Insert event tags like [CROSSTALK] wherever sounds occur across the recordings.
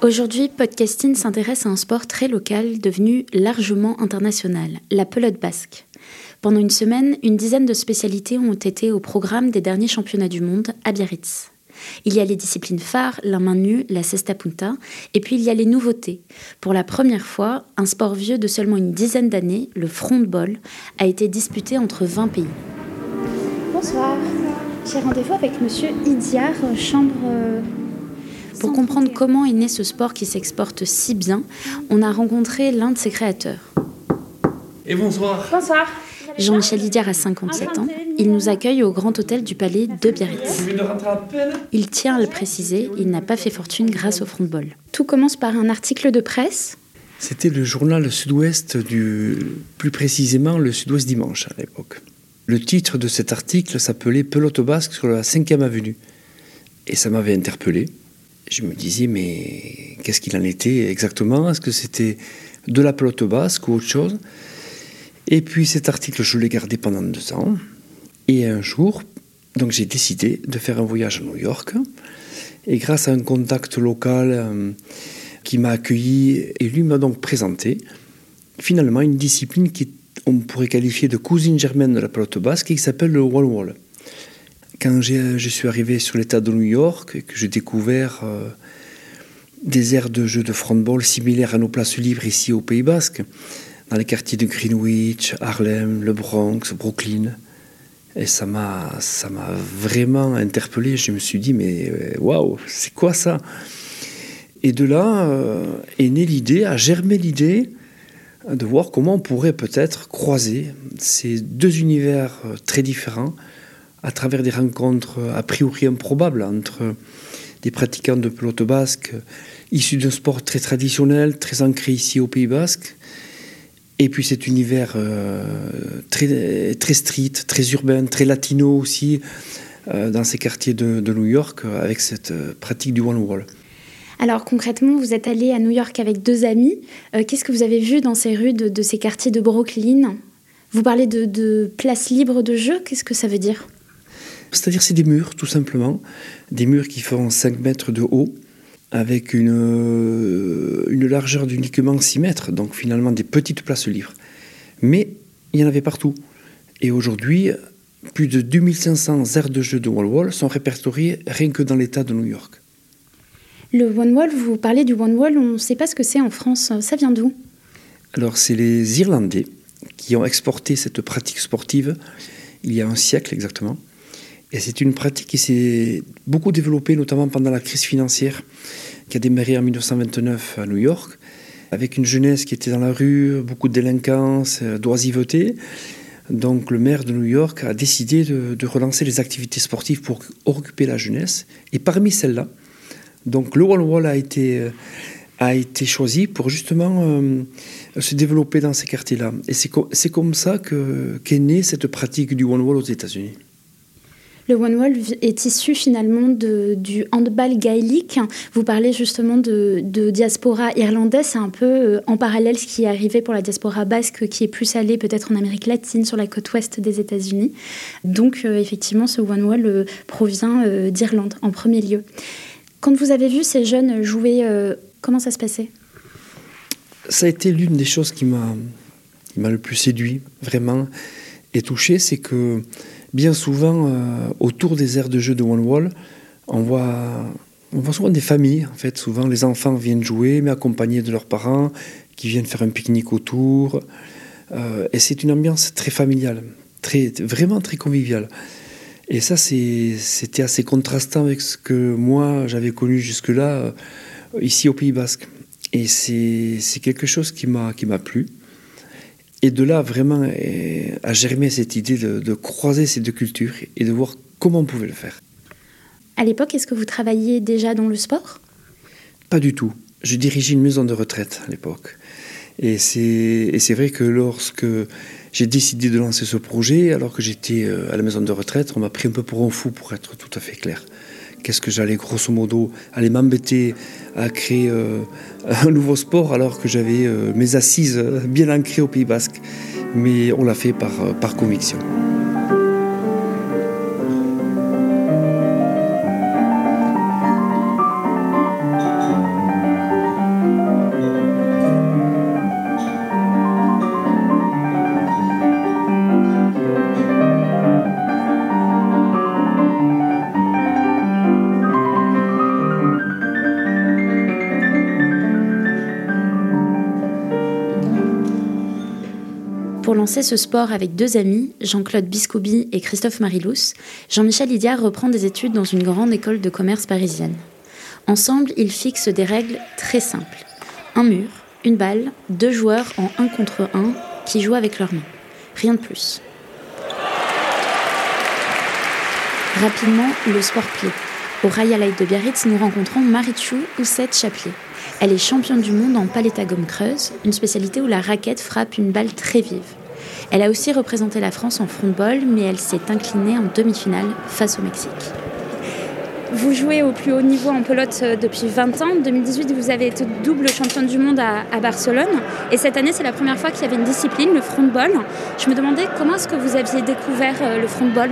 Aujourd'hui, Podcasting s'intéresse à un sport très local devenu largement international, la pelote basque. Pendant une semaine, une dizaine de spécialités ont été au programme des derniers championnats du monde à Biarritz. Il y a les disciplines phares, la main nue, la cesta punta, et puis il y a les nouveautés. Pour la première fois, un sport vieux de seulement une dizaine d'années, le frontball, a été disputé entre 20 pays. Bonsoir. J'ai rendez-vous avec monsieur Idiar, chambre euh, pour comprendre comment est né ce sport qui s'exporte si bien, on a rencontré l'un de ses créateurs. Et bonsoir. Bonsoir. Jean-Michel Didier a 57 ans. Il nous accueille au Grand Hôtel du Palais de Biarritz. Il tient à le préciser, il n'a pas fait fortune grâce au frontball. Tout commence par un article de presse. C'était le journal Sud-Ouest du, plus précisément le Sud-Ouest Dimanche à l'époque. Le titre de cet article s'appelait Pelote basque sur la 5e avenue. Et ça m'avait interpellé je me disais, mais qu'est-ce qu'il en était exactement? Est-ce que c'était de la pelote basque ou autre chose? Et puis cet article, je l'ai gardé pendant deux ans. Et un jour, donc j'ai décidé de faire un voyage à New York. Et grâce à un contact local euh, qui m'a accueilli, et lui m'a donc présenté finalement une discipline qui on pourrait qualifier de cousine germaine de la pelote basque qui s'appelle le wall-wall. Quand je suis arrivé sur l'état de New York et que j'ai découvert euh, des aires de jeux de frontball similaires à nos places libres ici au Pays Basque, dans les quartiers de Greenwich, Harlem, le Bronx, Brooklyn, et ça m'a, ça m'a vraiment interpellé. Je me suis dit, mais euh, waouh, c'est quoi ça? Et de là euh, est née l'idée, a germé l'idée de voir comment on pourrait peut-être croiser ces deux univers très différents à travers des rencontres a priori improbables entre des pratiquants de pelote basque issus d'un sport très traditionnel, très ancré ici au Pays basque, et puis cet univers euh, très, très street, très urbain, très latino aussi, euh, dans ces quartiers de, New York, avec cette euh, pratique du one-wall. Alors concrètement, vous êtes allé à New York avec deux amis. Qu'est-ce que vous avez vu dans ces rues de, ces quartiers de Brooklyn? Vous parlez de, de places libres de jeu, qu'est-ce que ça veut dire? C'est-à-dire c'est des murs, tout simplement, des murs qui font 5 mètres de haut, avec une, euh, une largeur d'uniquement 6 mètres, donc finalement des petites places libres. Mais il y en avait partout. Et aujourd'hui, plus de 2500 aires de jeu de wall-wall sont répertoriées rien que dans l'État de New York. Le one-wall, vous parlez du one-wall, on ne sait pas ce que c'est en France. Ça vient d'où? Alors, c'est les Irlandais qui ont exporté cette pratique sportive il y a un siècle exactement. Et c'est une pratique qui s'est beaucoup développée, notamment pendant la crise financière qui a démarré en 1929 à New York, avec une jeunesse qui était dans la rue, beaucoup de délinquance, euh, d'oisiveté. Donc le maire de New York a décidé de, relancer les activités sportives pour occuper la jeunesse. Et parmi celles-là, donc le Wall Wall a été, euh, a été choisi pour justement euh, se développer dans ces quartiers-là. Et c'est comme ça qu'est née cette pratique du One Wall aux États-Unis. Le One Wall est issu finalement du handball gaélique. Vous parlez justement de, diaspora irlandaise, c'est un peu euh, en parallèle ce qui est arrivé pour la diaspora basque, qui est plus allée peut-être en Amérique latine, sur la côte ouest des États-Unis. Donc euh, effectivement, ce One Wall euh, provient d'Irlande en premier lieu. Quand vous avez vu ces jeunes jouer, comment ça se passait? Ça a été l'une des choses qui m'a le plus séduit, vraiment, et touché, c'est que bien souvent, euh, autour des aires de jeu de One Wall, on voit On voit souvent des familles, en fait. Souvent, les enfants viennent jouer, mais accompagnés de leurs parents, qui viennent faire un pique-nique autour. Euh, et c'est une ambiance très familiale, très, vraiment très conviviale. Et ça, c'était assez contrastant avec ce que moi, j'avais connu jusque-là, euh, ici au Pays Basque. Et c'est quelque chose qui m'a plu. Et de là, vraiment, a germé cette idée de, de croiser ces deux cultures et de voir comment on pouvait le faire. À l'époque, est-ce que vous travailliez déjà dans le sport? Pas du tout. Je dirigeais une maison de retraite à l'époque. Et c'est vrai que lorsque j'ai décidé de lancer ce projet, alors que j'étais euh, à la maison de retraite, on m'a pris un peu pour un fou, pour être tout à fait clair. Qu'est-ce que j'allais grosso modo aller m'embêter à créer euh, [LAUGHS] un nouveau sport alors que j'avais euh, mes assises bien ancrées au Pays Basque. Mais on l'a fait par conviction. Lancer ce sport avec deux amis, Jean-Claude Biscoubi et Christophe Marilous, Jean-Michel Idiard reprend des études dans une grande école de commerce parisienne. Ensemble, ils fixent des règles très simples. Un mur, une balle, deux joueurs en un contre un qui jouent avec leurs mains. Rien de plus. Rapidement, le sport plaît. Au Royal Light de Biarritz, nous rencontrons Marichou Ousset Chapelier. Elle est championne du monde en palette à gomme creuse, une spécialité où la raquette frappe une balle très vive. Elle a aussi représenté la France en frontball, mais elle s'est inclinée en demi-finale face au Mexique. Vous jouez au plus haut niveau en pelote euh, depuis 20 ans. En 2018, vous avez été double championne du monde à, à Barcelone. Et cette année, c'est la première fois qu'il y avait une discipline, le frontball. Je me demandais comment est-ce que vous aviez découvert euh, le frontball?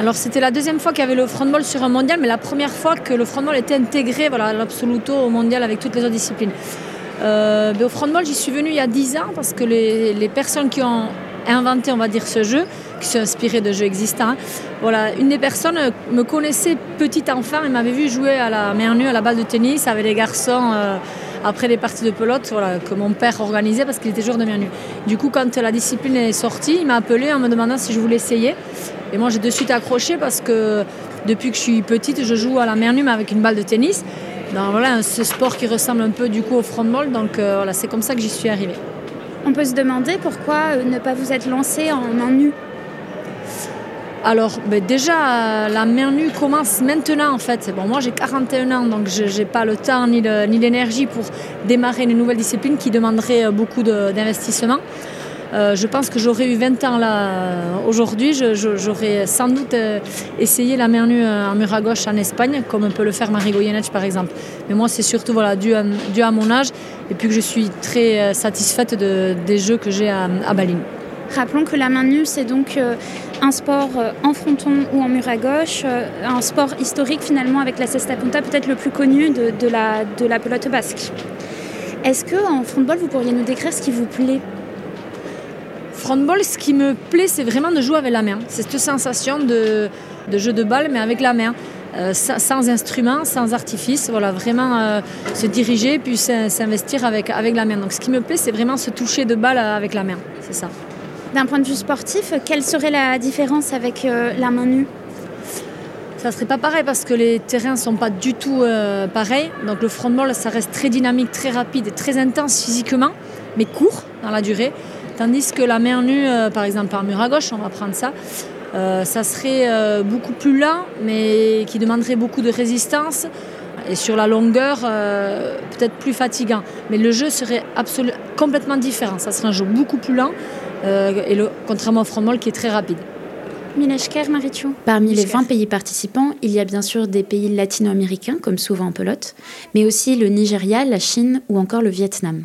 Alors c'était la deuxième fois qu'il y avait le frontball sur un mondial, mais la première fois que le frontball était intégré voilà, à l'absoluto au mondial avec toutes les autres disciplines. Euh, au frontball, j'y suis venue il y a 10 ans parce que les, personnes qui ont inventé, on va dire, ce jeu, qui sont inspirées de jeux existants, voilà, une des personnes me connaissait petit enfant et m'avait vu jouer à la mer nue, à la balle de tennis avec les garçons. Euh, après les parties de pelote voilà, que mon père organisait parce qu'il était joueur de mer nue. Du coup, quand la discipline est sortie, il m'a appelé en me demandant si je voulais essayer. Et moi, j'ai de suite accroché parce que depuis que je suis petite, je joue à la mer nue mais avec une balle de tennis. Donc, voilà, ce sport qui ressemble un peu du coup au frontball. Donc euh, voilà, c'est comme ça que j'y suis arrivée. On peut se demander pourquoi euh, ne pas vous être lancé en main nue alors ben déjà, la main nue commence maintenant en fait. Bon, moi j'ai 41 ans, donc je n'ai pas le temps ni l'énergie pour démarrer une nouvelle discipline qui demanderait euh, beaucoup d'investissement. Euh, je pense que j'aurais eu 20 ans là aujourd'hui, j'aurais sans doute euh, essayé la main nue en mur à gauche en Espagne, comme peut le faire Marie Goyeneche par exemple. Mais moi c'est surtout voilà, dû, à, mon âge et puis que je suis très satisfaite de, des jeux que j'ai à, à Rappelons que la main nue, c'est donc euh, un sport euh, en fronton ou en mur à gauche, euh, un sport historique finalement avec la cesta punta, peut-être le plus connu de, la, pelote basque. Est-ce que en frontball, vous pourriez nous décrire ce qui vous plaît? Frontball, ce qui me plaît, c'est vraiment de jouer avec la main. C'est cette sensation de, jeu de balle, mais avec la main. sans instrument, sans artifice, voilà, vraiment se diriger puis s'investir avec, avec la main. Donc ce qui me plaît, c'est vraiment se toucher de balle avec la main, c'est ça. D'un point de vue sportif, quelle serait la différence avec euh, la main nue? Ça serait pas pareil parce que les terrains sont pas du tout euh, pareils. Donc le frontball, ça reste très dynamique, très rapide et très intense physiquement, mais court dans la durée. Tandis que la main nue, euh, par exemple par mur à gauche, on va prendre ça, ça serait beaucoup plus lent, mais qui demanderait beaucoup de résistance et sur la longueur, peut-être plus fatigant. Mais le jeu serait absolument complètement différent. Ça serait un jeu beaucoup plus lent, euh, et le, contrairement au frontball qui est très rapide. Parmi les 20 pays participants, il y a bien sûr des pays latino-américains, comme souvent en pelote, mais aussi le Nigeria, la Chine ou encore le Vietnam.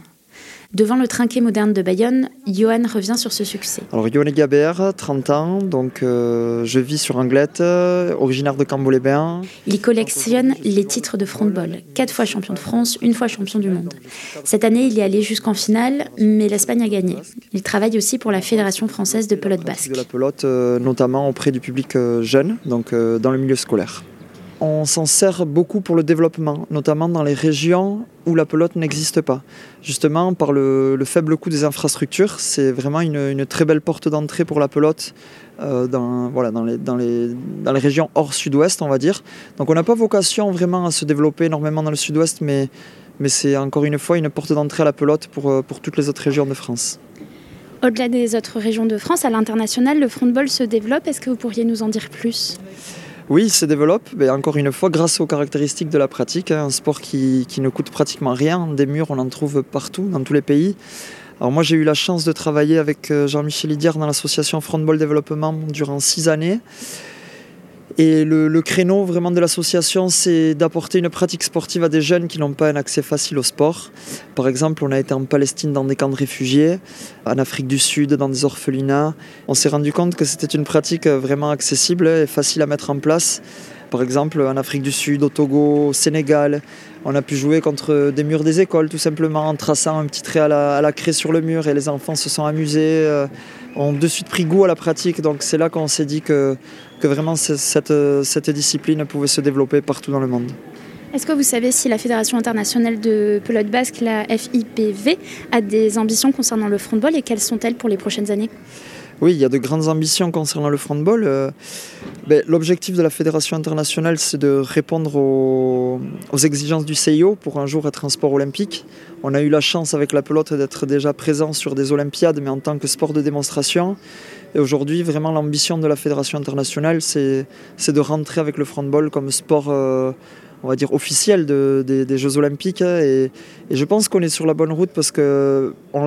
Devant le trinquet moderne de Bayonne, Johan revient sur ce succès. Alors Johan Gabert, 30 ans, donc euh, je vis sur Anglette, euh, originaire de Cambo-les-Bains. Il collectionne les titres de frontball, quatre fois champion de France, une fois champion du monde. Cette année, il est allé jusqu'en finale, mais l'Espagne a gagné. Il travaille aussi pour la Fédération française de pelote basque. De la pelote, euh, notamment auprès du public jeune, donc dans le milieu scolaire. On s'en sert beaucoup pour le développement, notamment dans les régions où la pelote n'existe pas. Justement, par le, faible coût des infrastructures, c'est vraiment une, très belle porte d'entrée pour la pelote euh, dans, les, régions hors sud-ouest, on va dire. Donc on n'a pas vocation vraiment à se développer énormément dans le sud-ouest, mais, c'est encore une fois une porte d'entrée à la pelote pour, euh, pour toutes les autres régions de France. Au-delà des autres régions de France, à l'international, le frontball se développe. Est-ce que vous pourriez nous en dire plus? Oui, il se développe, mais encore une fois, grâce aux caractéristiques de la pratique. Hein, un sport qui, ne coûte pratiquement rien. Des murs, on en trouve partout, dans tous les pays. Alors moi, j'ai eu la chance de travailler avec euh, Jean-Michel Idiard dans l'association Frontball Développement durant six années. Et le, créneau vraiment de l'association, c'est d'apporter une pratique sportive à des jeunes qui n'ont pas un accès facile au sport. Par exemple, on a été en Palestine dans des camps de réfugiés, en Afrique du Sud dans des orphelinats. On s'est rendu compte que c'était une pratique vraiment accessible et facile à mettre en place. Par exemple, en Afrique du Sud, au Togo, au Sénégal, on a pu jouer contre des murs des écoles tout simplement en traçant un petit trait à la, craie sur le mur et les enfants se sont amusés, euh, ont de suite pris goût à la pratique. Donc c'est là qu'on s'est dit que vraiment cette, cette discipline pouvait se développer partout dans le monde. Est-ce que vous savez si la Fédération internationale de pelote basque, la FIPV, a des ambitions concernant le frontball et quelles sont-elles pour les prochaines années? Oui, il y a de grandes ambitions concernant le frontball. Euh, ben, l'objectif de la Fédération internationale, c'est de répondre aux, exigences du CIO pour un jour être un sport olympique. On a eu la chance avec la pelote d'être déjà présent sur des Olympiades, mais en tant que sport de démonstration. Et aujourd'hui, vraiment, l'ambition de la Fédération internationale, c'est de rentrer avec le frontball comme sport, euh, on va dire, officiel des Jeux olympiques. Et, je pense qu'on est sur la bonne route parce qu'on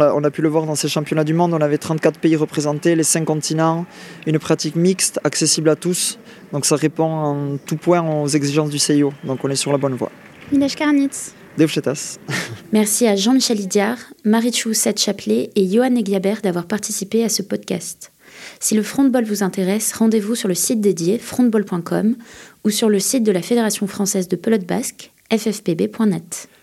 a, on a pu le voir dans ces championnats du monde. On avait 34 pays représentés, les 5 continents, une pratique mixte, accessible à tous. Donc ça répond en tout point aux exigences du CIO. Donc on est sur la bonne voie. Minesh Karnitz. [LAUGHS] Merci à Jean-Michel Idiard, Marichou Seth Chapelet et Johan Egliabert d'avoir participé à ce podcast. Si le frontball vous intéresse, rendez-vous sur le site dédié frontball.com ou sur le site de la Fédération française de pelote basque, ffpb.net.